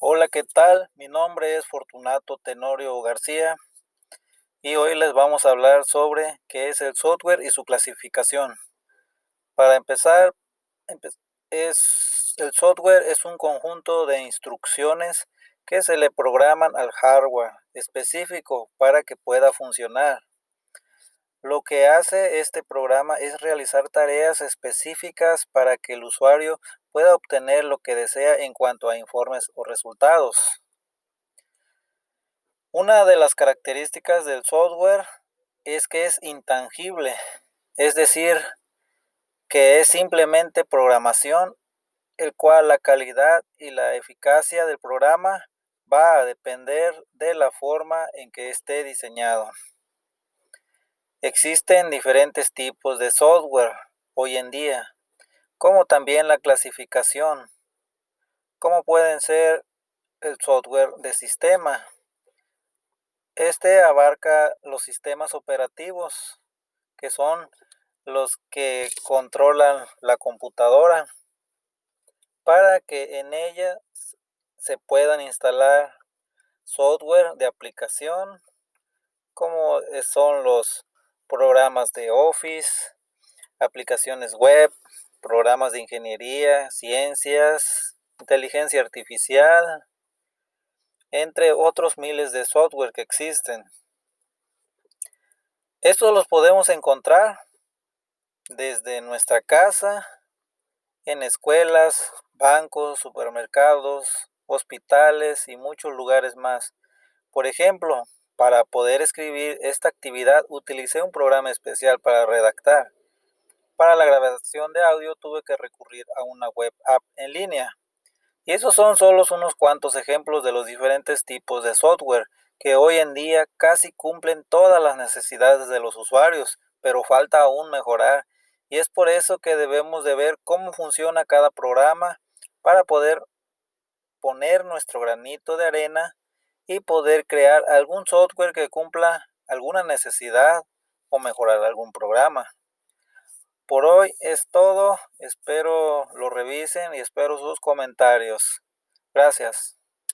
Hola, ¿qué tal? Mi nombre es Fortunato Tenorio García y hoy les vamos a hablar sobre qué es el software y su clasificación. Para empezar, es, el software es un conjunto de instrucciones que se le programan al hardware específico para que pueda funcionar. Lo que hace este programa es realizar tareas específicas para que el usuario pueda obtener lo que desea en cuanto a informes o resultados. Una de las características del software es que es intangible, es decir, que es simplemente programación, el cual la calidad y la eficacia del programa va a depender de la forma en que esté diseñado. Existen diferentes tipos de software hoy en día, como también la clasificación, como pueden ser el software de sistema. Este abarca los sistemas operativos, que son los que controlan la computadora, para que en ella se puedan instalar software de aplicación, como son los programas de Office, aplicaciones web, programas de ingeniería, ciencias, inteligencia artificial, entre otros miles de software que existen. Estos los podemos encontrar desde nuestra casa, en escuelas, bancos, supermercados, hospitales y muchos lugares más. Por ejemplo, para poder escribir esta actividad utilicé un programa especial para redactar. Para la grabación de audio tuve que recurrir a una web app en línea. Y esos son solo unos cuantos ejemplos de los diferentes tipos de software que hoy en día casi cumplen todas las necesidades de los usuarios, pero falta aún mejorar. Y es por eso que debemos de ver cómo funciona cada programa para poder poner nuestro granito de arena y poder crear algún software que cumpla alguna necesidad o mejorar algún programa. Por hoy es todo, espero lo revisen y espero sus comentarios. Gracias.